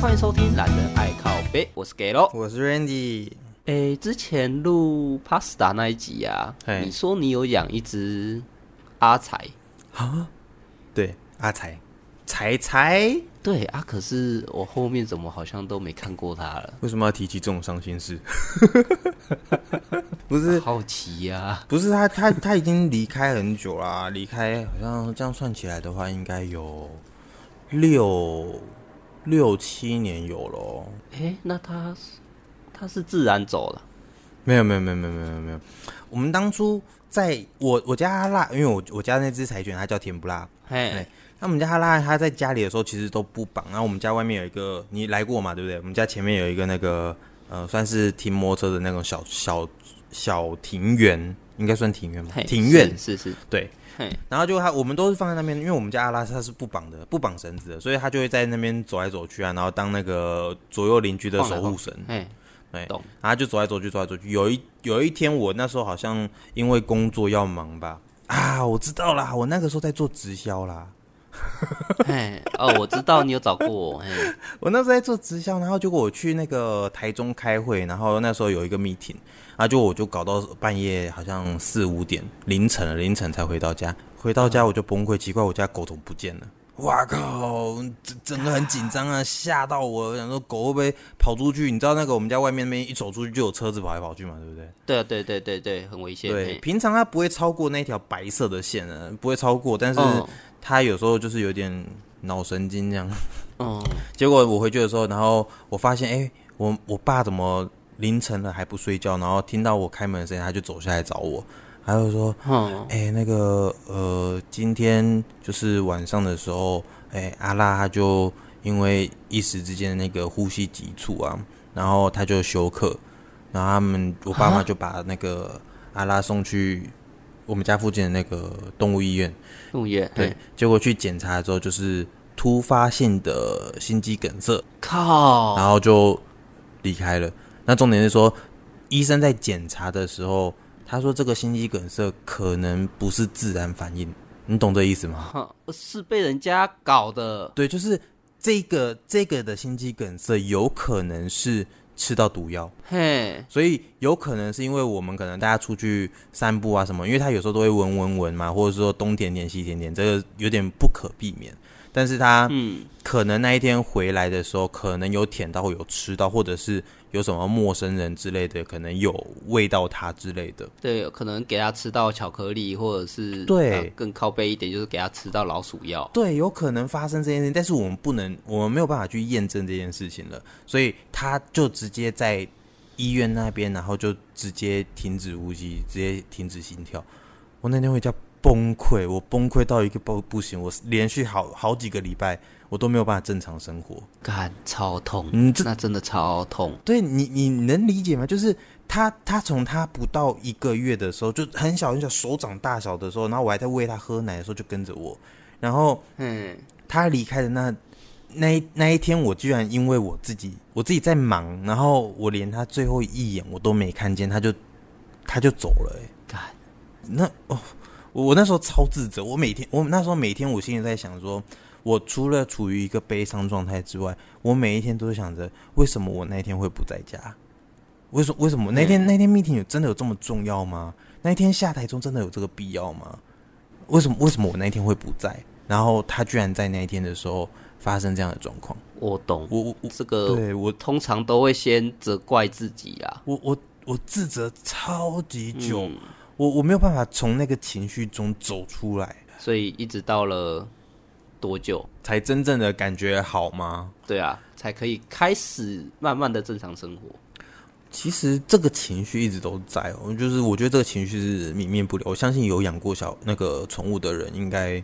欢迎收听《懒人爱靠背》，我是 Gelo，我是 Randy。诶，之前录 Pasta 那一集啊，你说你有养一只阿才啊？对，阿财，财财。对啊，可是我后面怎么好像都没看过他了？为什么要提起这种伤心事？不是好奇呀、啊？不是他，他他已经离开很久啦，离开好像这样算起来的话，应该有六六七年有咯。哎，那他他是自然走了？没有没有没有没有没有没有。我们当初在我我家拉，因为我我家那只柴犬它叫甜不辣，嘿。那我们家阿拉它在家里的时候其实都不绑，然后我们家外面有一个，你来过嘛，对不对？我们家前面有一个那个呃，算是停摩托车的那种小小小庭园，应该算庭院吧？庭院是是，是，对。然后就他我们都是放在那边，因为我们家阿拉斯他是不绑的，不绑绳子的，所以他就会在那边走来走去啊，然后当那个左右邻居的守护神。哎，对，懂。然后就走来走去，走来走去。有一有一天，我那时候好像因为工作要忙吧，啊，我知道啦，我那个时候在做直销啦。哎哦，我知道你有找过我。我那时候在做直销，然后结果我去那个台中开会，然后那时候有一个 meeting，然后就我就搞到半夜，好像四五点凌晨了，凌晨才回到家。回到家我就崩溃，奇怪我家狗怎么不见了？哇靠！整整个很紧张啊，吓到我，想说狗会不会跑出去？你知道那个我们家外面那边一走出去就有车子跑来跑去嘛，对不对？对啊，对对对对，很危险。对，平常它不会超过那条白色的线啊，不会超过，但是。它有时候就是有点脑神经这样，嗯，结果我回去的时候，然后我发现，哎、欸，我我爸怎么凌晨了还不睡觉？然后听到我开门的声音，他就走下来找我，他就说，嗯，哎、欸，那个，呃，今天就是晚上的时候，哎、欸，阿拉他就因为一时之间那个呼吸急促啊，然后他就休克，然后他们我爸妈就把那个阿拉送去。我们家附近的那个动物医院，动物医院对，结果去检查之后就是突发性的心肌梗塞，靠，然后就离开了。那重点是说，医生在检查的时候，他说这个心肌梗塞可能不是自然反应，你懂这意思吗？是被人家搞的。对，就是这个这个的心肌梗塞有可能是。吃到毒药，嘿，所以有可能是因为我们可能大家出去散步啊什么，因为他有时候都会闻闻闻嘛，或者说东舔舔西舔舔，这个有点不可避免。但是他嗯，可能那一天回来的时候，可能有舔到，有吃到，或者是有什么陌生人之类的，可能有喂到他之类的。对，可能给他吃到巧克力，或者是对更靠背一点，就是给他吃到老鼠药。对，有可能发生这件事情，但是我们不能，我们没有办法去验证这件事情了，所以他就直接在医院那边，然后就直接停止呼吸，直接停止心跳。我那天回家。崩溃，我崩溃到一个不不行，我连续好好几个礼拜，我都没有办法正常生活，干超痛，嗯，这那真的超痛。对你，你能理解吗？就是他，他从他不到一个月的时候，就很小很小，手掌大小的时候，然后我还在喂他喝奶的时候，就跟着我。然后，嗯，他离开的那那那一天，我居然因为我自己，我自己在忙，然后我连他最后一眼我都没看见，他就他就走了，欸，干，那哦。我那时候超自责，我每天，我那时候每天，我心里在想说，我除了处于一个悲伤状态之外，我每一天都是想着，为什么我那一天会不在家？为什么？为什么那天那天 meeting 有真的有这么重要吗？那一天下台中真的有这个必要吗？为什么？为什么我那一天会不在？然后他居然在那一天的时候发生这样的状况？我懂，我我这个，对我通常都会先责怪自己啊，我我我自责超级久。嗯我我没有办法从那个情绪中走出来，所以一直到了多久才真正的感觉好吗？对啊，才可以开始慢慢的正常生活。其实这个情绪一直都在哦，就是我觉得这个情绪是泯灭不了。我相信有养过小那个宠物的人，应该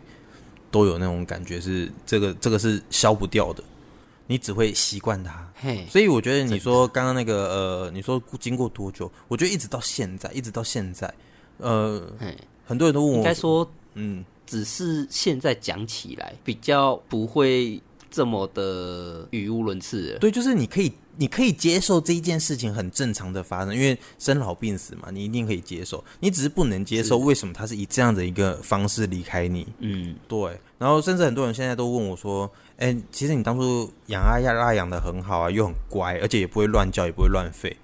都有那种感觉，是这个这个是消不掉的，你只会习惯它。嘿，所以我觉得你说刚刚那个呃，你说经过多久？我觉得一直到现在，一直到现在。呃，很多人都问我，应该说，嗯，只是现在讲起来比较不会这么的语无伦次。对，就是你可以你可以接受这一件事情很正常的发生，因为生老病死嘛，你一定可以接受。你只是不能接受为什么他是以这样的一个方式离开你。嗯，对。然后甚至很多人现在都问我说：“哎，其实你当初养阿亚拉养的很好啊，又很乖，而且也不会乱叫，也不会乱吠。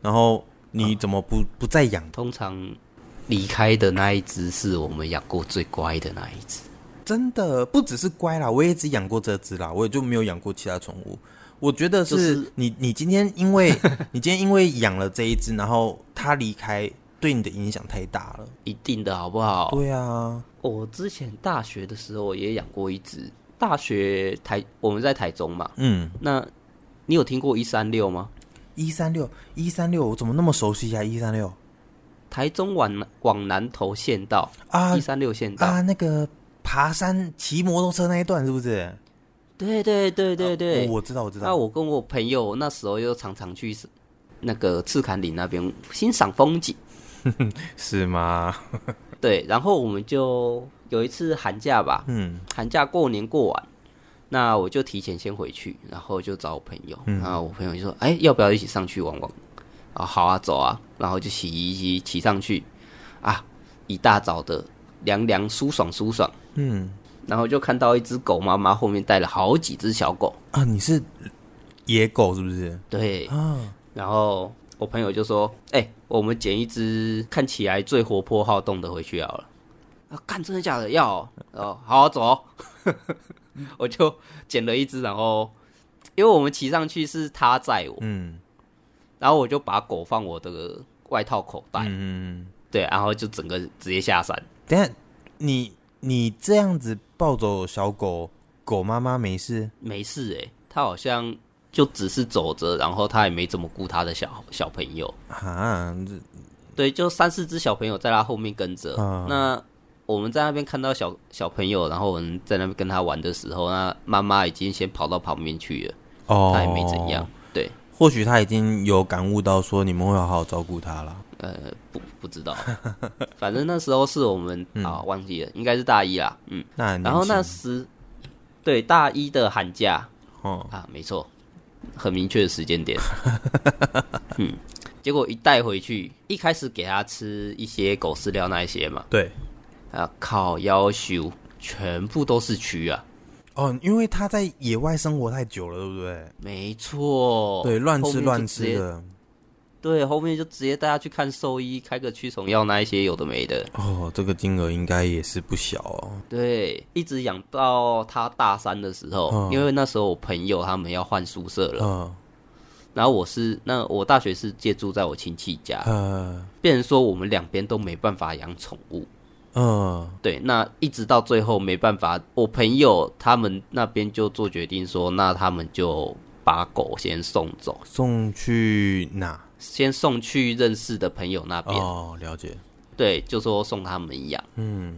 然后你怎么不、啊、不再养？”通常离开的那一只是我们养过最乖的那一只。真的不只是乖啦，我也只养过这只啦，我也就没有养过其他宠物。我觉得是你，你今天因为 你今天因为养了这一只，然后它离开，对你的影响太大了，一定的好不好？对啊，我之前大学的时候也养过一只。大学台我们在台中嘛，嗯，那你有听过一三六吗？一三六一三六，我怎么那么熟悉呀？一三六，台中往往南投县道啊，一三六县道啊，那个爬山骑摩托车那一段是不是？对对对对对，啊，我知道我知道。那我跟我朋友那时候又常常去那个赤坎岭那边欣赏风景，是吗？对，然后我们就有一次寒假吧，嗯，寒假过年过完，那我就提前先回去，然后就找我朋友，嗯，然后我朋友就说：“哎，要不要一起上去玩玩？”啊，好啊，走啊，然后就洗一骑骑上去，啊，一大早的凉凉舒爽舒爽，嗯。然后就看到一只狗妈妈后面带了好几只小狗啊！你是野狗是不是？对啊。然后我朋友就说：“哎、欸，我们捡一只看起来最活泼好动的回去好了。”啊，干真的假的？要哦，哦好，好走、哦。我就捡了一只，然后因为我们骑上去是他载我，嗯，然后我就把狗放我的外套口袋，嗯，对，然后就整个直接下山。等下你。你这样子抱走小狗，狗妈妈没事？没事哎、欸，它好像就只是走着，然后它也没怎么顾它的小小朋友啊。对，就三四只小朋友在它后面跟着。啊、那我们在那边看到小小朋友，然后我们在那边跟他玩的时候，那妈妈已经先跑到旁边去了。哦，它也没怎样。对，或许他已经有感悟到说你们会好好照顾他了。呃，不不知道，反正那时候是我们、嗯、啊，忘记了，应该是大一啦。嗯，那然后那时对大一的寒假，哦啊，没错，很明确的时间点。嗯，结果一带回去，一开始给他吃一些狗饲料那一些嘛，对，啊，靠要求全部都是蛆啊。哦，因为他在野外生活太久了，对不对？没错，对，乱吃乱吃的。对，后面就直接带他去看兽医，开个驱虫药，那一些有的没的。哦，这个金额应该也是不小哦。对，一直养到他大三的时候，哦、因为那时候我朋友他们要换宿舍了。哦、然后我是那我大学是借住在我亲戚家，呃，变成说我们两边都没办法养宠物。嗯、呃，对，那一直到最后没办法，我朋友他们那边就做决定说，那他们就把狗先送走，送去哪？先送去认识的朋友那边哦，了解。对，就说送他们养。嗯，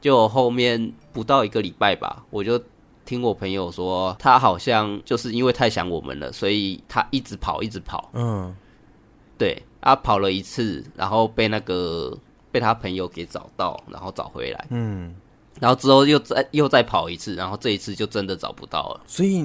就后面不到一个礼拜吧，我就听我朋友说，他好像就是因为太想我们了，所以他一直跑，一直跑。嗯，对，他跑了一次，然后被那个被他朋友给找到，然后找回来。嗯，然后之后又再又再跑一次，然后这一次就真的找不到了。所以。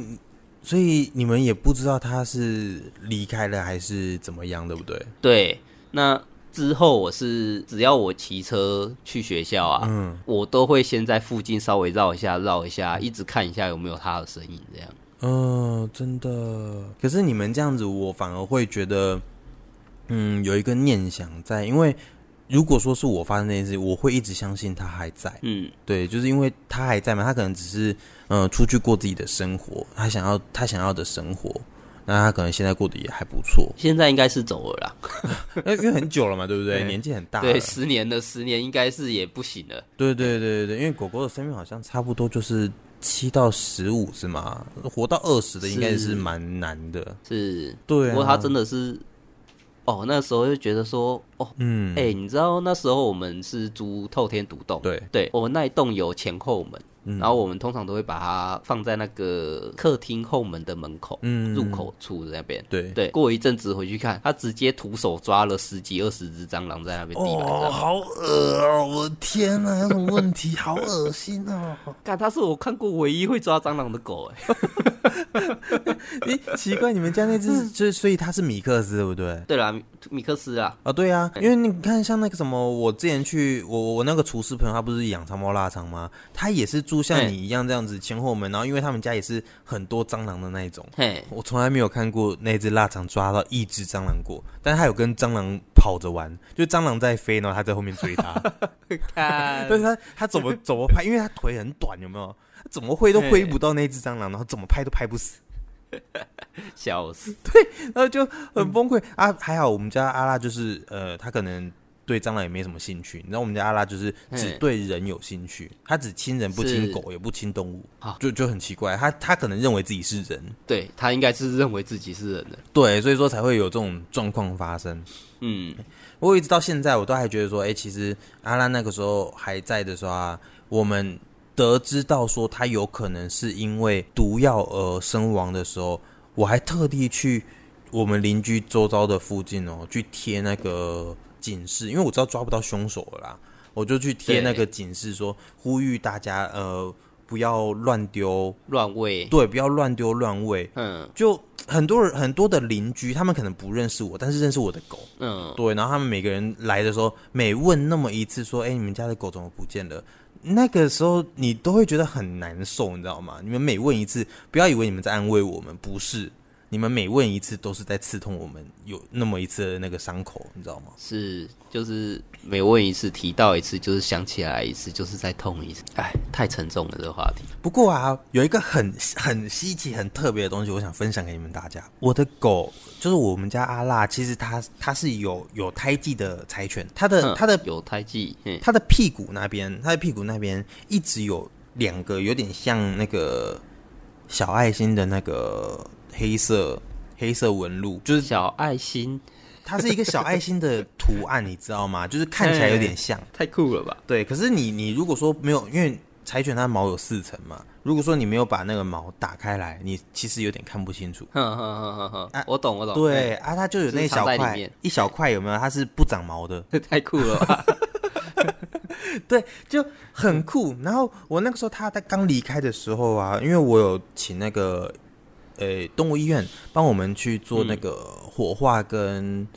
所以你们也不知道他是离开了还是怎么样，对不对？对。那之后我是只要我骑车去学校啊，嗯，我都会先在附近稍微绕一下，绕一下，一直看一下有没有他的身影，这样。嗯，真的。可是你们这样子，我反而会觉得，嗯，有一个念想在，因为。如果说是我发生这件事，我会一直相信他还在。嗯，对，就是因为他还在嘛，他可能只是嗯、呃、出去过自己的生活，他想要他想要的生活，那他可能现在过得也还不错。现在应该是走了啦，因为很久了嘛，对不对？年纪很大，对，十年了，十年应该是也不行了。对对对对对，因为狗狗的生命好像差不多就是七到十五是吗？活到二十的应该是蛮难的。是，是对、啊，不过他真的是。哦，那时候就觉得说，哦，嗯，哎、欸，你知道那时候我们是租透天独栋，对，对，我们那一栋有前后门，然后我们通常都会把它放在那个客厅后门的门口，嗯，入口处的那边。对对，过一阵子回去看，他直接徒手抓了十几二十只蟑螂在那边地板上，好恶哦！我的天哪，有什么问题？好恶心哦！看，他是我看过唯一会抓蟑螂的狗，哎，奇怪，你们家那只就是，所以它是米克斯，对不对？对啦，米克斯啊，啊，对啊，因为你看，像那个什么，我之前去，我我那个厨师朋友，他不是养长毛腊肠吗？他也是住像你一样这样子前后门，然后因为他们家也是很多蟑螂的那一种。嘿，我从来没有看过那只腊肠抓到一只蟑螂过，但是他有跟蟑螂跑着玩，就蟑螂在飞，然后他在后面追他。看，但是他他怎么 怎么拍？因为他腿很短，有没有？怎么挥都挥不到那只蟑螂，然后怎么拍都拍不死。笑死！对，然后就很崩溃、嗯、啊。还好我们家阿拉就是呃，他可能。对蟑螂也没什么兴趣，你知道我们家阿拉就是只对人有兴趣，他只亲人不亲狗，也不亲动物，就就很奇怪，他他可能认为自己是人，对他应该是认为自己是人的，对，所以说才会有这种状况发生。嗯，我一直到现在我都还觉得说，哎，其实阿拉那个时候还在的时候啊，我们得知到说他有可能是因为毒药而身亡的时候，我还特地去我们邻居周遭的附近哦，去贴那个。警示，因为我知道抓不到凶手了啦，我就去贴那个警示说，呼吁大家呃不要乱丢乱喂，对，不要乱丢乱喂。嗯，就很多人很多的邻居，他们可能不认识我，但是认识我的狗。嗯，对，然后他们每个人来的时候，每问那么一次，说，哎，你们家的狗怎么不见了？那个时候你都会觉得很难受，你知道吗？你们每问一次，不要以为你们在安慰我们，不是。你们每问一次都是在刺痛我们有那么一次的那个伤口，你知道吗？是，就是每问一次提到一次，就是想起来一次，就是在痛一次。哎，太沉重了这个话题。不过啊，有一个很很稀奇、很特别的东西，我想分享给你们大家。我的狗就是我们家阿辣，其实它它是有有胎记的柴犬，它的它的有胎记，它的屁股那边，它的屁股那边一直有两个有点像那个小爱心的那个。黑色黑色纹路就是小爱心，它是一个小爱心的图案，你知道吗？就是看起来有点像，太酷了吧？对，可是你你如果说没有，因为柴犬它毛有四层嘛，如果说你没有把那个毛打开来，你其实有点看不清楚。哼哼哼哼哼，啊，我懂我懂。对啊，它就有那小块一小块，有没有？它是不长毛的，太酷了吧？对，就很酷。然后我那个时候它在刚离开的时候啊，因为我有请那个。诶、欸，动物医院帮我们去做那个火化跟、嗯、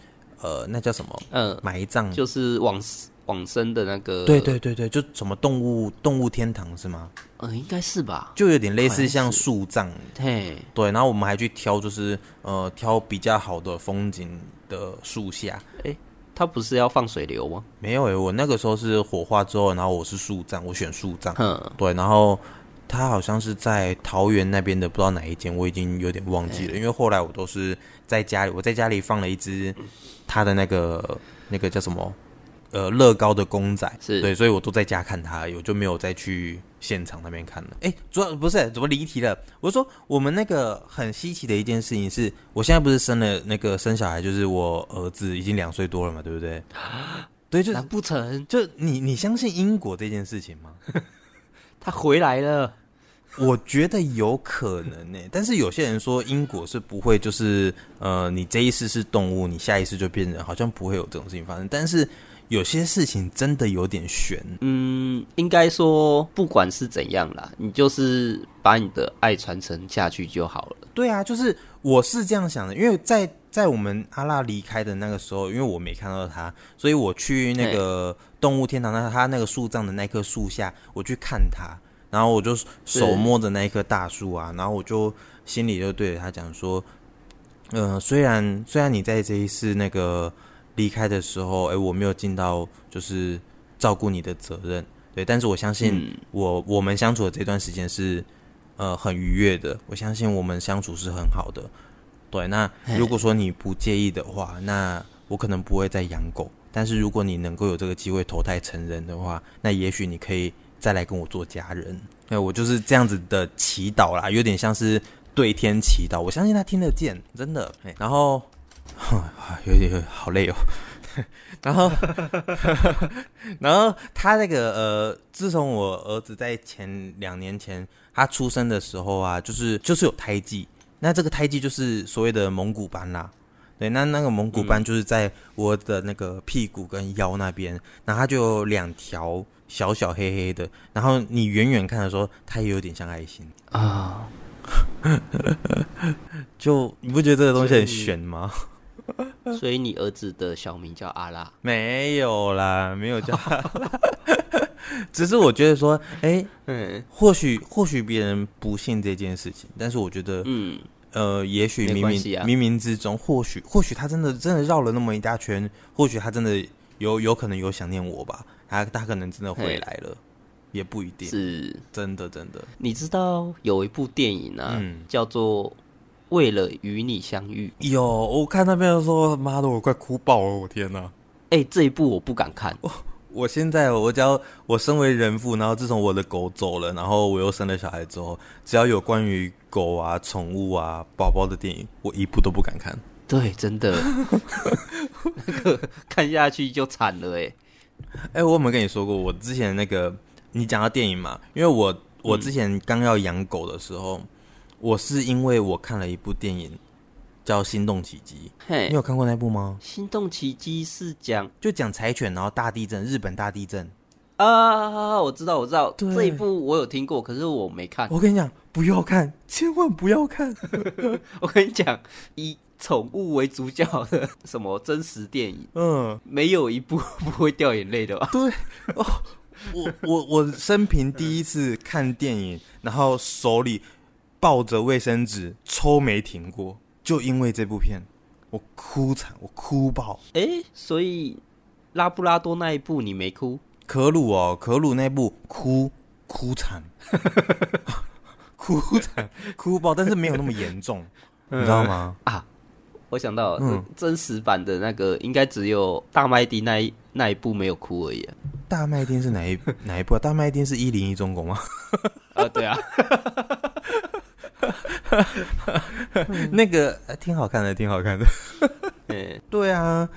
呃，那叫什么？嗯，埋葬，就是往往生的那个。对对对对，就什么动物动物天堂是吗？嗯，应该是吧。就有点类似像树葬。嘿，对，然后我们还去挑，就是呃，挑比较好的风景的树下。哎、欸，他不是要放水流吗？没有诶、欸，我那个时候是火化之后，然后我是树葬，我选树葬。嗯，对，然后。他好像是在桃园那边的，不知道哪一间，我已经有点忘记了。因为后来我都是在家里，我在家里放了一只他的那个那个叫什么呃乐高的公仔，是对，所以我都在家看他，我就没有再去现场那边看了。哎，主要不是怎么离题了？我说我们那个很稀奇的一件事情是，我现在不是生了那个生小孩，就是我儿子已经两岁多了嘛，对不对？对，就难不成就你你相信因果这件事情吗？他回来了。我觉得有可能呢，但是有些人说因果是不会，就是呃，你这一世是动物，你下一世就变人，好像不会有这种事情发生。但是有些事情真的有点悬。嗯，应该说不管是怎样啦，你就是把你的爱传承下去就好了。对啊，就是我是这样想的，因为在在我们阿拉离开的那个时候，因为我没看到他，所以我去那个动物天堂，那他那个树葬的那棵树下，我去看他。然后我就手摸着那一棵大树啊，然后我就心里就对着他讲说，嗯、呃，虽然虽然你在这一次那个离开的时候，哎，我没有尽到就是照顾你的责任，对，但是我相信我、嗯、我们相处的这段时间是呃很愉悦的，我相信我们相处是很好的，对。那如果说你不介意的话，那我可能不会再养狗，但是如果你能够有这个机会投胎成人的话，那也许你可以。再来跟我做家人，哎，我就是这样子的祈祷啦，有点像是对天祈祷，我相信他听得见，真的。然后，有点好累哦，然后，然后他那个呃，自从我儿子在前两年前他出生的时候啊，就是就是有胎记，那这个胎记就是所谓的蒙古斑啦。对，那那个蒙古斑就是在我的那个屁股跟腰那边，嗯、然后它就有两条小小黑黑的，然后你远远看的时候，它也有点像爱心啊。就你不觉得这个东西很玄吗？所以你儿子的小名叫阿拉？没有啦，没有叫阿拉。只是我觉得说，哎，嗯，或许或许别人不信这件事情，但是我觉得，嗯，呃，也许冥冥、啊、冥冥之中，或许或许他真的真的绕了那么一大圈，或许他真的有有可能有想念我吧，他他可能真的回来了，也不一定是真的真的。你知道有一部电影呢、啊，嗯、叫做。为了与你相遇，有我看那边说，妈的，我快哭爆了！我天哪！哎、欸，这一部我不敢看。我我现在，我只要我身为人父，然后自从我的狗走了，然后我又生了小孩之后，只要有关于狗啊、宠物啊、宝宝的电影，我一部都不敢看。对，真的，那个看下去就惨了哎。哎、欸，我有没有跟你说过，我之前那个你讲到电影嘛？因为我我之前刚要养狗的时候。嗯我是因为我看了一部电影，叫《心动奇迹》。嘿，你有看过那部吗？《心动奇迹》是讲就讲柴犬，然后大地震，日本大地震啊！我知道，我知道，这一部我有听过，可是我没看。我跟你讲，不要看，千万不要看！我跟你讲，以宠物为主角的什么真实电影，嗯，没有一部不会掉眼泪的吧？对哦，我我我生平第一次看电影，然后手里。抱着卫生纸抽没停过，就因为这部片，我哭惨，我哭爆。哎、欸，所以拉布拉多那一部你没哭？可鲁哦，可鲁那部哭哭惨，哭惨哭爆，但是没有那么严重，你知道吗？啊，我想到、嗯、真实版的那个，应该只有大麦迪那一那一部没有哭而已、啊。大麦町是哪一 哪一部啊？大麦町是一零一中国吗？啊，对啊。那个挺好看的，挺好看的。对，对啊，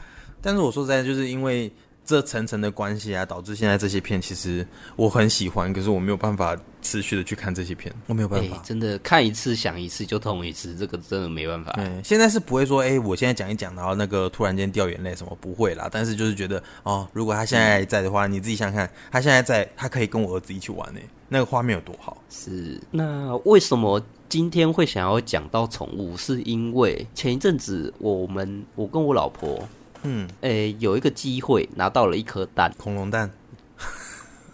但是我说实在，就是因为这层层的关系啊，导致现在这些片其实我很喜欢，可是我没有办法持续的去看这些片，我没有办法。真的看一次想一次就痛一次，这个真的没办法。对，现在是不会说，哎，我现在讲一讲，然后那个突然间掉眼泪什么不会啦。但是就是觉得，哦，如果他现在在的话，你自己想想看，他现在在，他可以跟我儿子一起玩呢，那个画面有多好。是，那为什么？今天会想要讲到宠物，是因为前一阵子我们我跟我老婆，嗯，诶、欸，有一个机会拿到了一颗蛋，恐龙蛋。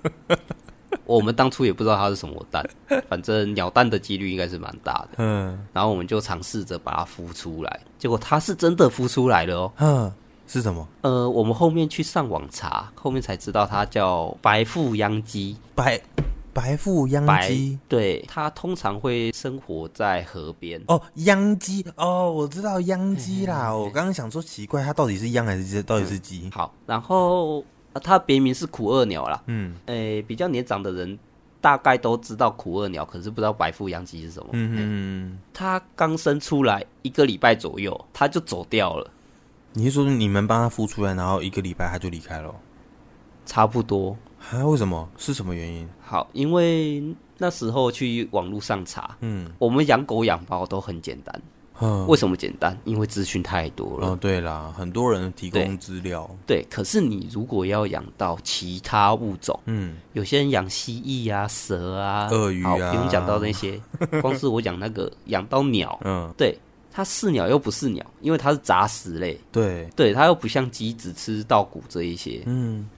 我们当初也不知道它是什么蛋，反正鸟蛋的几率应该是蛮大的。嗯，然后我们就尝试着把它孵出来，结果它是真的孵出来了哦。嗯，是什么？呃，我们后面去上网查，后面才知道它叫白腹秧鸡。白。白腹秧鸡，对，它通常会生活在河边。哦，秧鸡，哦，我知道秧鸡啦。我刚刚想说奇怪，它到底是秧还是到底是鸡？好，然后它别名是苦二鸟啦。嗯，诶、欸，比较年长的人大概都知道苦二鸟，可是不知道白腹秧鸡是什么。嗯嗯，它刚生出来一个礼拜左右，它就走掉了。你是说你们帮它孵出来，然后一个礼拜它就离开了？差不多。啊？为什么？是什么原因？好，因为那时候去网络上查，嗯，我们养狗养猫都很简单。嗯，为什么简单？因为资讯太多了。哦，对啦，很多人提供资料。对，可是你如果要养到其他物种，嗯，有些人养蜥蜴啊、蛇啊、鳄鱼啊，不用讲到那些，光是我讲那个养到鸟，嗯，对，它是鸟又不是鸟，因为它是杂食类。对，对，它又不像鸡只吃稻谷这一些，嗯。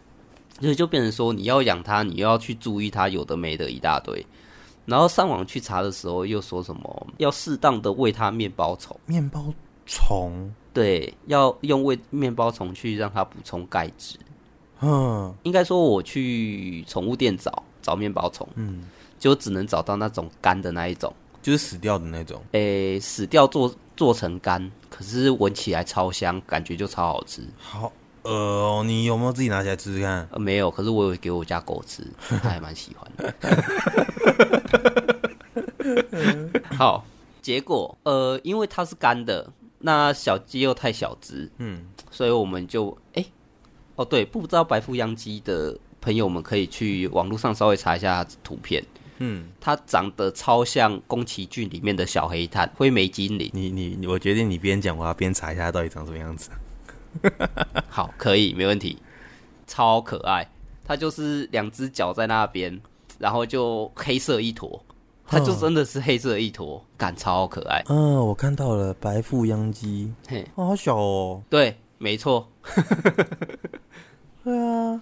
所以就变成说，你要养它，你要去注意它，有的没的一大堆。然后上网去查的时候，又说什么要适当的喂它面包虫。面包虫？对，要用喂面包虫去让它补充钙质。嗯，应该说我去宠物店找找面包虫，嗯，就只能找到那种干的那一种，就是死掉的那种。诶，死掉做做成干，可是闻起来超香，感觉就超好吃。好。呃，你有没有自己拿起来吃吃看？呃，没有，可是我有给我家狗吃，它还蛮喜欢的。好，结果呃，因为它是干的，那小鸡又太小只，嗯，所以我们就哎、欸，哦对，不知道白腹秧鸡的朋友们可以去网络上稍微查一下图片。嗯，它长得超像宫崎骏里面的小黑炭灰眉精灵。你你，我决定你边讲，我要边查一下它到底长什么样子。好，可以，没问题。超可爱，它就是两只脚在那边，然后就黑色一坨，它就真的是黑色一坨，感超可爱。嗯，我看到了白腹秧鸡，嘿，哦，好小哦。对，没错。对啊。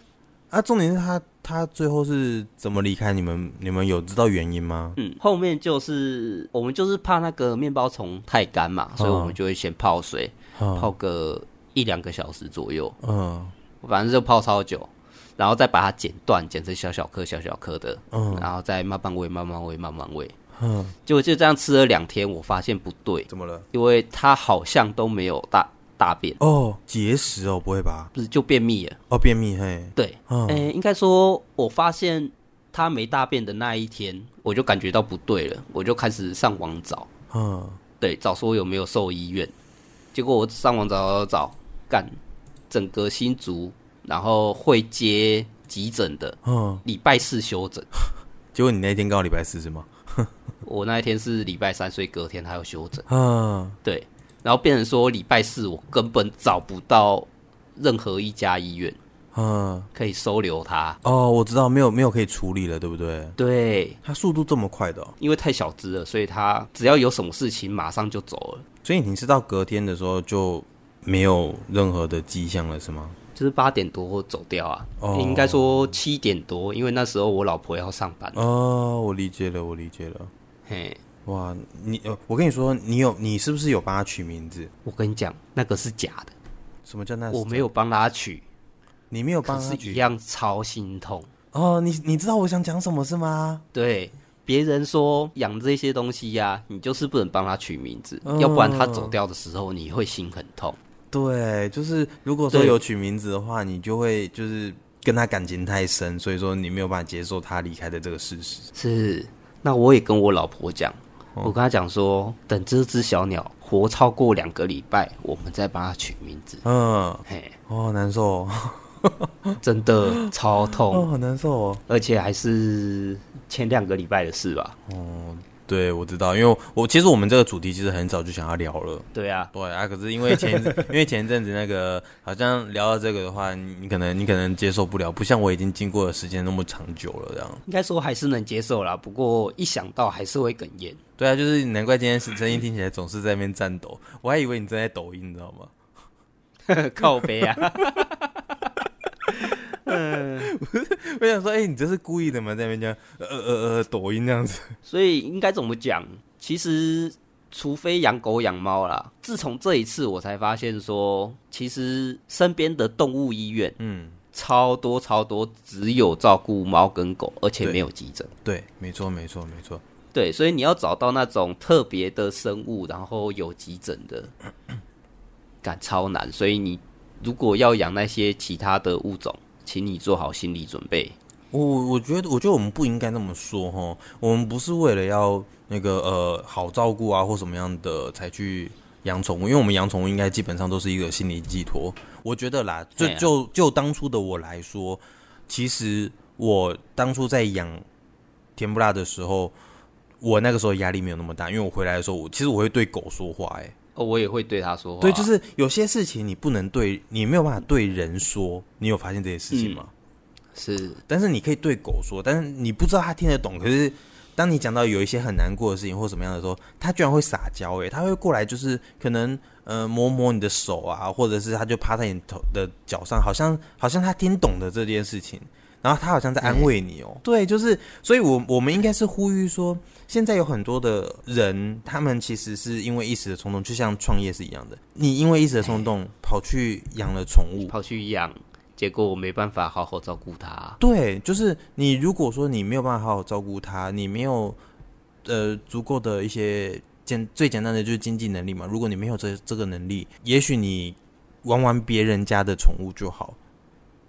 啊，重点是他他最后是怎么离开？你们你们有知道原因吗？嗯，后面就是我们就是怕那个面包虫太干嘛，所以我们就会先泡水，哦、泡个一两个小时左右。嗯，反正就泡超久，然后再把它剪断，剪成小小颗小小颗的。嗯，然后再慢慢喂，慢慢喂，慢慢喂。嗯，结果就这样吃了两天，我发现不对，怎么了？因为它好像都没有大。大便哦，结石哦，不会吧？不是，就便秘了。哦，便秘嘿。对，嗯、欸，应该说，我发现他没大便的那一天，我就感觉到不对了，我就开始上网找，嗯，对，找说有没有兽医院。结果我上网找找找，干，整个新竹，然后会接急诊的，嗯，礼拜四休诊。结果你那天刚好礼拜四是吗？我那一天是礼拜三，所以隔天还有休诊。嗯，对。然后变成说礼拜四我根本找不到任何一家医院，嗯，可以收留他。哦，我知道，没有没有可以处理了，对不对？对，他速度这么快的，因为太小只了，所以他只要有什么事情马上就走了。所以你是到隔天的时候就没有任何的迹象了，是吗？就是八点多走掉啊，哦，应该说七点多，因为那时候我老婆要上班。哦，我理解了，我理解了，嘿。哇，你呃，我跟你说，你有你是不是有帮他取名字？我跟你讲，那个是假的。什么叫那？我没有帮他取，你没有帮他取，是一样超心痛哦。你你知道我想讲什么是吗？对，别人说养这些东西呀、啊，你就是不能帮他取名字，嗯、要不然他走掉的时候你会心很痛。对，就是如果说有取名字的话，你就会就是跟他感情太深，所以说你没有办法接受他离开的这个事实。是，那我也跟我老婆讲。我跟她讲说，等这只小鸟活超过两个礼拜，我们再帮它取名字。嗯，嘿，哦，难受，真的超痛，哦，好难受哦，而且还是前两个礼拜的事吧。哦。对，我知道，因为我其实我们这个主题其实很早就想要聊了。对啊，对啊，可是因为前因为前一阵子那个好像聊到这个的话，你可能你可能接受不了，不像我已经经过的时间那么长久了这样。应该说还是能接受啦，不过一想到还是会哽咽。对啊，就是难怪今天声音听起来总是在那边颤抖，我还以为你正在抖音，你知道吗？靠北啊！嗯，我想说，哎、欸，你这是故意的吗？在那边讲呃呃呃抖音那样子。所以应该怎么讲？其实，除非养狗养猫啦。自从这一次，我才发现说，其实身边的动物医院，嗯，超多超多，只有照顾猫跟狗，而且没有急诊。对，没错，没错，没错。对，所以你要找到那种特别的生物，然后有急诊的，感超难。所以你如果要养那些其他的物种，请你做好心理准备。我我觉得，我觉得我们不应该那么说哈。我们不是为了要那个呃好照顾啊，或什么样的才去养宠物，因为我们养宠物应该基本上都是一个心理寄托。我觉得啦，就就就当初的我来说，其实我当初在养甜不辣的时候，我那个时候压力没有那么大，因为我回来的时候，我其实我会对狗说话、欸，哎。哦，我也会对他说话。对，就是有些事情你不能对，你没有办法对人说。你有发现这些事情吗？嗯、是，但是你可以对狗说，但是你不知道他听得懂。可是当你讲到有一些很难过的事情或什么样的时候，他居然会撒娇，诶，他会过来，就是可能呃摸摸你的手啊，或者是他就趴在你头的脚上，好像好像他听懂的这件事情。然后他好像在安慰你哦，嗯、对，就是，所以我，我我们应该是呼吁说，现在有很多的人，他们其实是因为一时的冲动，就像创业是一样的，你因为一时的冲动跑去养了宠物，跑去养，结果我没办法好好照顾它。对，就是你如果说你没有办法好好照顾它，你没有呃足够的一些简最简单的就是经济能力嘛，如果你没有这这个能力，也许你玩玩别人家的宠物就好。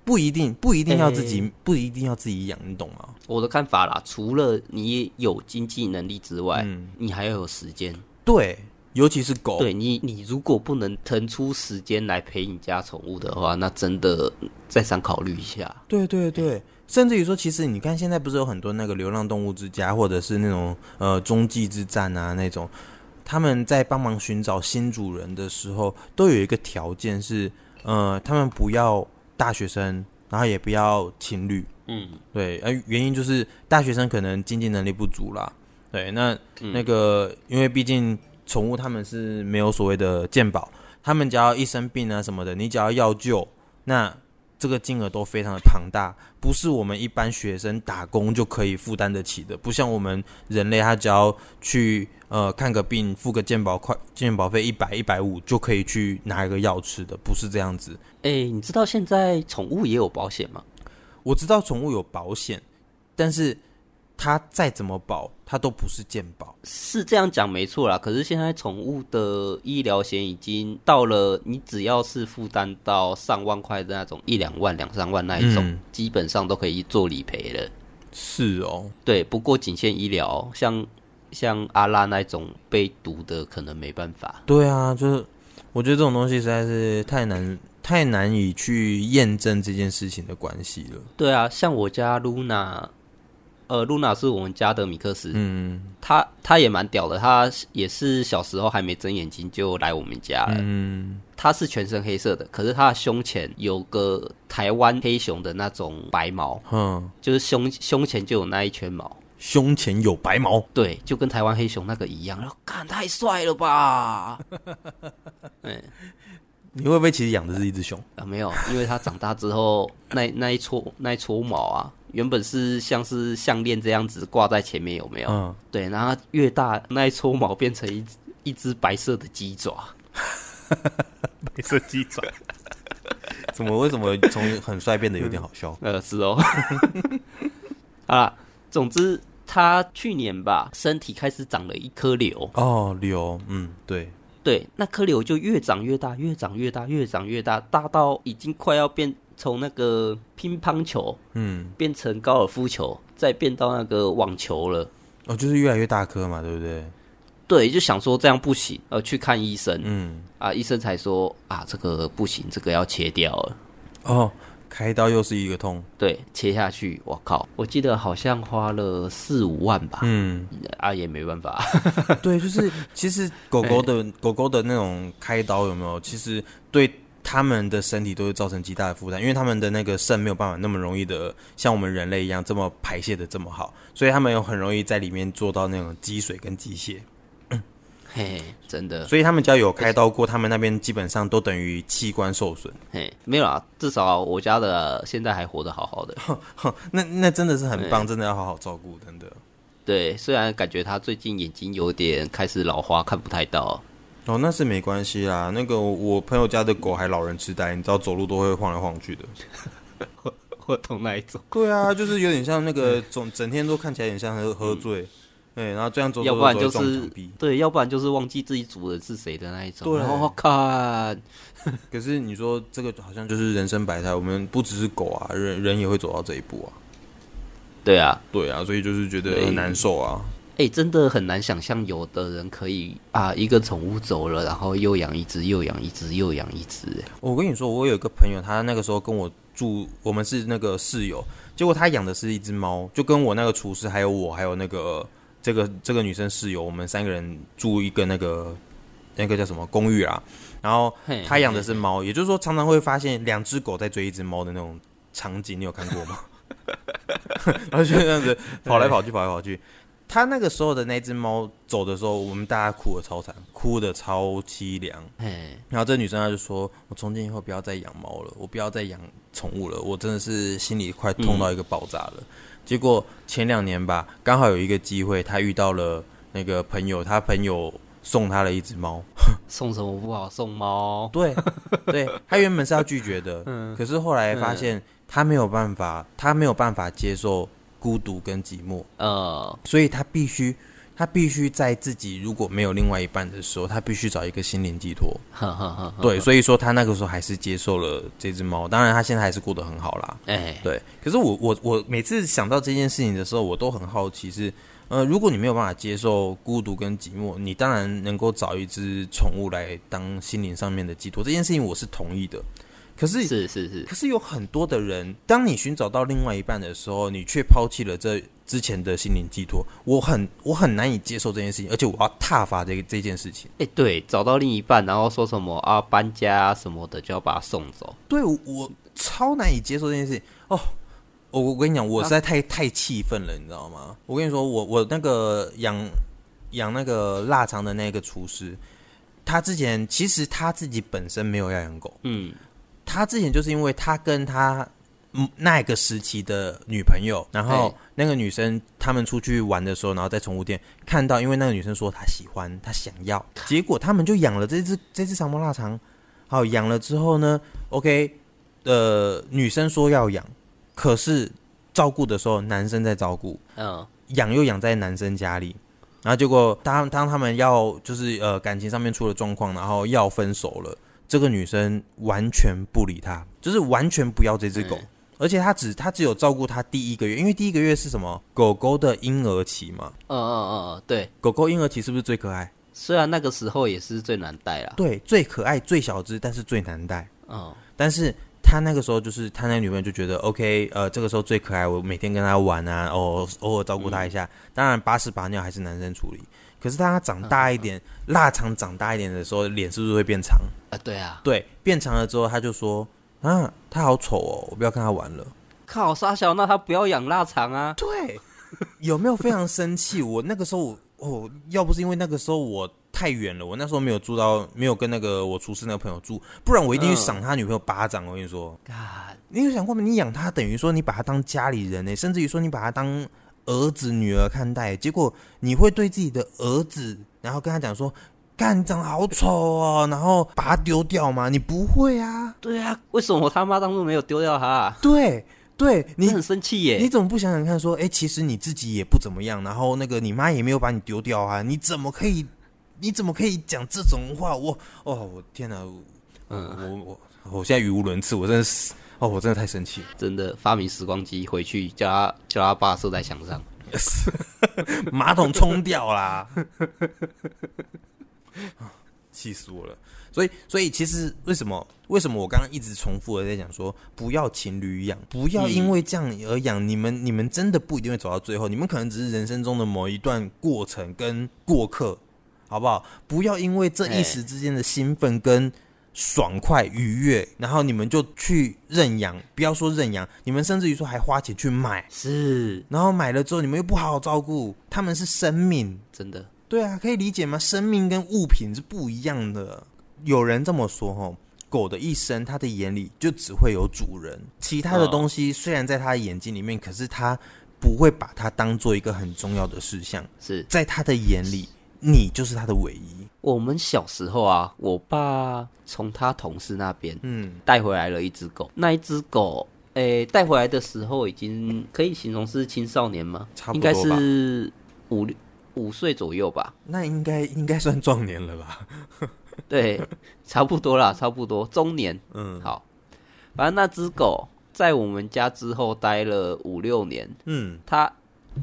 不一定，不一定要自己，欸、不一定要自己养，你懂吗？我的看法啦，除了你有经济能力之外，嗯、你还要有时间。对，尤其是狗。对你，你如果不能腾出时间来陪你家宠物的话，那真的再三考虑一下。对对对，甚至于说，其实你看现在不是有很多那个流浪动物之家，或者是那种呃中继之战啊那种，他们在帮忙寻找新主人的时候，都有一个条件是，呃，他们不要大学生，然后也不要情侣。嗯，对，呃，原因就是大学生可能经济能力不足啦。对，那那个，嗯、因为毕竟宠物他们是没有所谓的健保，他们只要一生病啊什么的，你只要要救，那这个金额都非常的庞大，不是我们一般学生打工就可以负担得起的。不像我们人类，他只要去呃看个病，付个健保快健保费一百一百五就可以去拿一个药吃的，不是这样子。哎，你知道现在宠物也有保险吗？我知道宠物有保险，但是它再怎么保，它都不是健保。是这样讲没错啦。可是现在宠物的医疗险已经到了，你只要是负担到上万块的那种一两万、两三万那一种，嗯、基本上都可以做理赔了。是哦，对，不过仅限医疗，像像阿拉那种被毒的，可能没办法。对啊，就是我觉得这种东西实在是太难。太难以去验证这件事情的关系了。对啊，像我家露娜，呃，露娜是我们家的米克斯，嗯，他他也蛮屌的，他也是小时候还没睁眼睛就来我们家了，嗯，他是全身黑色的，可是他的胸前有个台湾黑熊的那种白毛，嗯，就是胸胸前就有那一圈毛，胸前有白毛，对，就跟台湾黑熊那个一样，然后看太帅了吧，嗯。你会不会其实养的是一只熊？啊？没有，因为它长大之后，那那一撮那一撮毛啊，原本是像是项链这样子挂在前面，有没有？嗯，对，然后越大，那一撮毛变成一一只白色的鸡爪，白色鸡爪，怎么？为什么从很帅变得有点好笑？呃，是哦。啊，总之，他去年吧，身体开始长了一颗瘤。哦，瘤，嗯，对。对，那颗瘤就越长越大，越长越大，越长越大，大到已经快要变从那个乒乓球，嗯，变成高尔夫球，再变到那个网球了。哦，就是越来越大颗嘛，对不对？对，就想说这样不行，呃，去看医生，嗯，啊，医生才说啊，这个不行，这个要切掉了。哦。开刀又是一个痛，对，切下去，我靠，我记得好像花了四五万吧，嗯，啊也没办法，对，就是其实狗狗的 狗狗的那种开刀有没有，其实对他们的身体都会造成极大的负担，因为他们的那个肾没有办法那么容易的像我们人类一样这么排泄的这么好，所以他们有很容易在里面做到那种积水跟积血。嘿，真的，所以他们家有开刀过，他们那边基本上都等于器官受损。嘿，没有啊，至少我家的现在还活得好好的。那那真的是很棒，真的要好好照顾，真的。对，虽然感觉他最近眼睛有点开始老花，看不太到。哦，那是没关系啦。那个我朋友家的狗还老人痴呆，你知道走路都会晃来晃去的。我我懂那一种。对啊，就是有点像那个总整天都看起来有点像喝喝醉。嗯对，然后这样走，要不然就是对，要不然就是忘记自己主人是谁的那一种。对，好看。可是你说这个好像就是人生百态，我们不只是狗啊，人人也会走到这一步啊。对啊，对啊，所以就是觉得很难受啊。哎，真的很难想象，有的人可以啊，一个宠物走了，然后又养一只，又养一只，又养一只。我跟你说，我有一个朋友，他那个时候跟我住，我们是那个室友，结果他养的是一只猫，就跟我那个厨师，还有我，还有那个。这个这个女生室友，我们三个人住一个那个那个叫什么公寓啊？然后他养的是猫，也就是说常常会发现两只狗在追一只猫的那种场景，你有看过吗？然后就这样子跑来跑去，跑来跑去。他那个时候的那只猫走的时候，我们大家哭的超惨，哭的超凄凉。然后这女生她就说：“我从今以后不要再养猫了，我不要再养宠物了，我真的是心里快痛到一个爆炸了。嗯”结果前两年吧，刚好有一个机会，她遇到了那个朋友，她朋友送她了一只猫。送什么不好？送猫？对，对，她原本是要拒绝的，嗯，可是后来发现她没有办法，她没有办法接受孤独跟寂寞，呃，所以他必须。他必须在自己如果没有另外一半的时候，他必须找一个心灵寄托。对，所以说他那个时候还是接受了这只猫。当然，他现在还是过得很好啦。哎，对。可是我我我每次想到这件事情的时候，我都很好奇是，呃，如果你没有办法接受孤独跟寂寞，你当然能够找一只宠物来当心灵上面的寄托。这件事情我是同意的。可是是是是，可是有很多的人，当你寻找到另外一半的时候，你却抛弃了这之前的心灵寄托。我很我很难以接受这件事情，而且我要踏伐这这件事情。哎、欸，对，找到另一半，然后说什么啊搬家什么的，就要把他送走。对，我，我超难以接受这件事情。哦。我我跟你讲，我实在太太气愤了，你知道吗？我跟你说，我我那个养养那个腊肠的那个厨师，他之前其实他自己本身没有要养狗，嗯，他之前就是因为他跟他那个时期的女朋友，然后那个女生他们出去玩的时候，然后在宠物店看到，因为那个女生说她喜欢，她想要，结果他们就养了这只这只长毛腊肠。好，养了之后呢，OK，呃，女生说要养。可是照顾的时候，男生在照顾，嗯，养又养在男生家里，然后结果当当他们要就是呃感情上面出了状况，然后要分手了，这个女生完全不理他，就是完全不要这只狗，嗯、而且他只他只有照顾他第一个月，因为第一个月是什么？狗狗的婴儿期嘛，嗯嗯嗯，对，狗狗婴儿期是不是最可爱？虽然那个时候也是最难带啦，对，最可爱最小只，但是最难带，嗯，但是。他那个时候就是他那女朋友就觉得 OK，呃，这个时候最可爱，我每天跟他玩啊，哦偶尔照顾他一下。嗯、当然，把屎把尿还是男生处理。可是当他长大一点，腊肠、嗯、长大一点的时候，脸是不是会变长？啊，对啊，对，变长了之后，他就说啊，他好丑哦，我不要跟他玩了。靠，沙小，那他不要养腊肠啊？对，有没有非常生气？我那个时候，哦，要不是因为那个时候我。太远了，我那时候没有住到，没有跟那个我厨师那个朋友住，不然我一定去赏他女朋友巴掌。我跟你说，God. 你有想过吗？你养他等于说你把他当家里人呢，甚至于说你把他当儿子女儿看待，结果你会对自己的儿子，然后跟他讲说，干你长得好丑哦，然后把他丢掉吗？你不会啊？对啊，为什么我他妈当初没有丢掉他？对，对你很生气耶，你怎么不想想看说，哎，其实你自己也不怎么样，然后那个你妈也没有把你丢掉啊，你怎么可以？你怎么可以讲这种话？我哦，我天哪！嗯，我我我现在语无伦次，我真的是哦，我真的太生气了，真的发明时光机回去叫他叫他爸射在墙上，马桶冲掉啦！气死我了！所以所以其实为什么为什么我刚刚一直重复的在讲说不要情侣养，不要因为这样而养，你们你们真的不一定会走到最后，你们可能只是人生中的某一段过程跟过客。好不好？不要因为这一时之间的兴奋跟爽快愉悦，然后你们就去认养。不要说认养，你们甚至于说还花钱去买，是。然后买了之后，你们又不好好照顾，他们是生命，真的。对啊，可以理解吗？生命跟物品是不一样的。有人这么说哦，狗的一生，它的眼里就只会有主人，其他的东西虽然在它的眼睛里面，可是它不会把它当做一个很重要的事项。是在它的眼里。你就是它的唯一。我们小时候啊，我爸从他同事那边，嗯，带回来了一只狗。那一只狗，诶、欸，带回来的时候已经可以形容是青少年吗？差不多吧。应该是五五岁左右吧。那应该应该算壮年了吧？对，差不多啦，差不多中年。嗯，好。反正那只狗在我们家之后待了五六年。嗯，它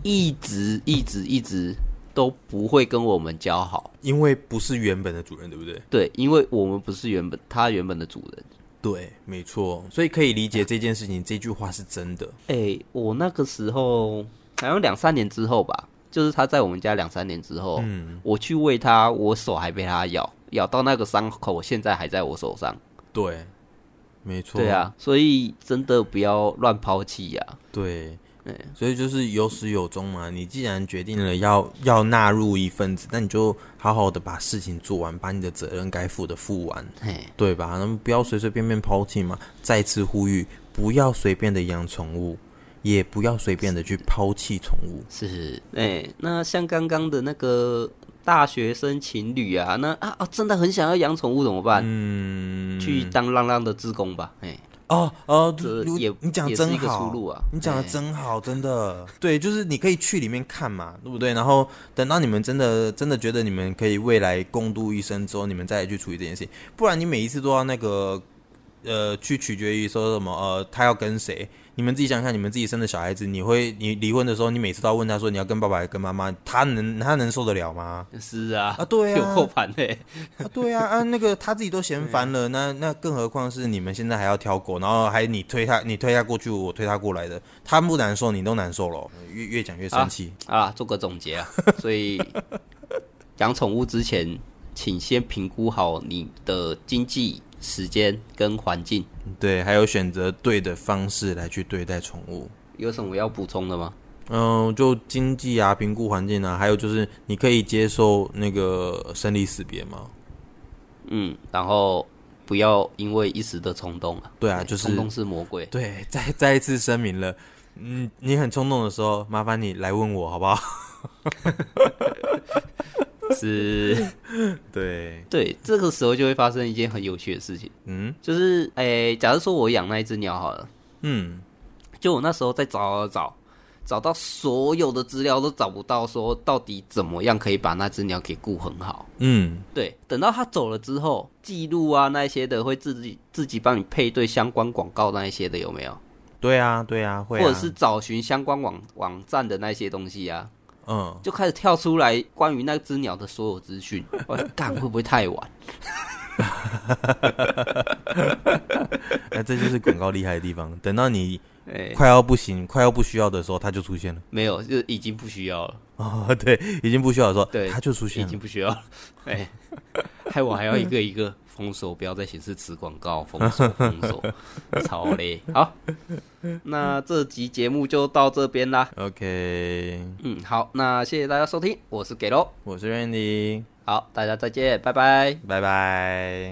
一直一直一直。都不会跟我们交好，因为不是原本的主人，对不对？对，因为我们不是原本他原本的主人。对，没错，所以可以理解这件事情。这句话是真的。哎、欸，我那个时候好像两三年之后吧，就是他在我们家两三年之后，嗯，我去喂他，我手还被他咬，咬到那个伤口，现在还在我手上。对，没错。对啊，所以真的不要乱抛弃呀。对。所以就是有始有终嘛。你既然决定了要要纳入一份子，那你就好好的把事情做完，把你的责任该负的负完，对吧？那么不要随随便便抛弃嘛。再次呼吁，不要随便的养宠物，也不要随便的去抛弃宠物。是，哎，那像刚刚的那个大学生情侣啊，那啊啊，真的很想要养宠物怎么办？嗯，去当浪浪的志工吧，哎。哦哦，也你讲真好，啊、你讲的真好，真的对，就是你可以去里面看嘛，对不对？然后等到你们真的真的觉得你们可以未来共度一生之后，你们再去处理这件事情。不然你每一次都要那个呃，去取决于说什么呃，他要跟谁，你们自己想想看，你们自己生的小孩子，你会你离婚的时候，你每次都要问他说你要跟爸爸跟妈妈，他能他能受得了吗？是啊，啊对啊，有后盘嘞，啊对啊啊 那个他自己都嫌烦了，那那更何况是你们现在还要挑狗，然后还你推他你推他过去，我推他过来的，他不难受，你都难受了，越越讲越生气。啊，做个总结啊，所以养宠物之前，请先评估好你的经济。时间跟环境，对，还有选择对的方式来去对待宠物。有什么要补充的吗？嗯，就经济啊，评估环境啊，还有就是你可以接受那个生离死别吗？嗯，然后不要因为一时的冲动啊。对啊，就是冲动是魔鬼。对，再再一次声明了，嗯，你很冲动的时候，麻烦你来问我好不好？是，对对，这个时候就会发生一件很有趣的事情。嗯，就是，哎、欸，假如说我养那一只鸟好了，嗯，就我那时候在找找找，找到所有的资料都找不到，说到底怎么样可以把那只鸟给顾很好。嗯，对，等到它走了之后，记录啊那些的会自己自己帮你配对相关广告那一些的有没有？对啊，对啊，会啊，或者是找寻相关网网站的那些东西啊。嗯，就开始跳出来关于那只鸟的所有资讯。我干会不会太晚？那 这就是广告厉害的地方。等到你快要不行、欸、快要不需要的时候，它就出现了。没有，就已经不需要了。哦，对，已经不需要的时候，对，它就出现了，已经不需要了。哎、欸，害我还要一个一个。封锁，不要再显示此广告。封锁，封锁，超累。好，那这集节目就到这边啦。OK，嗯，好，那谢谢大家收听，我是给喽，我是 Randy，好，大家再见，拜拜，拜拜。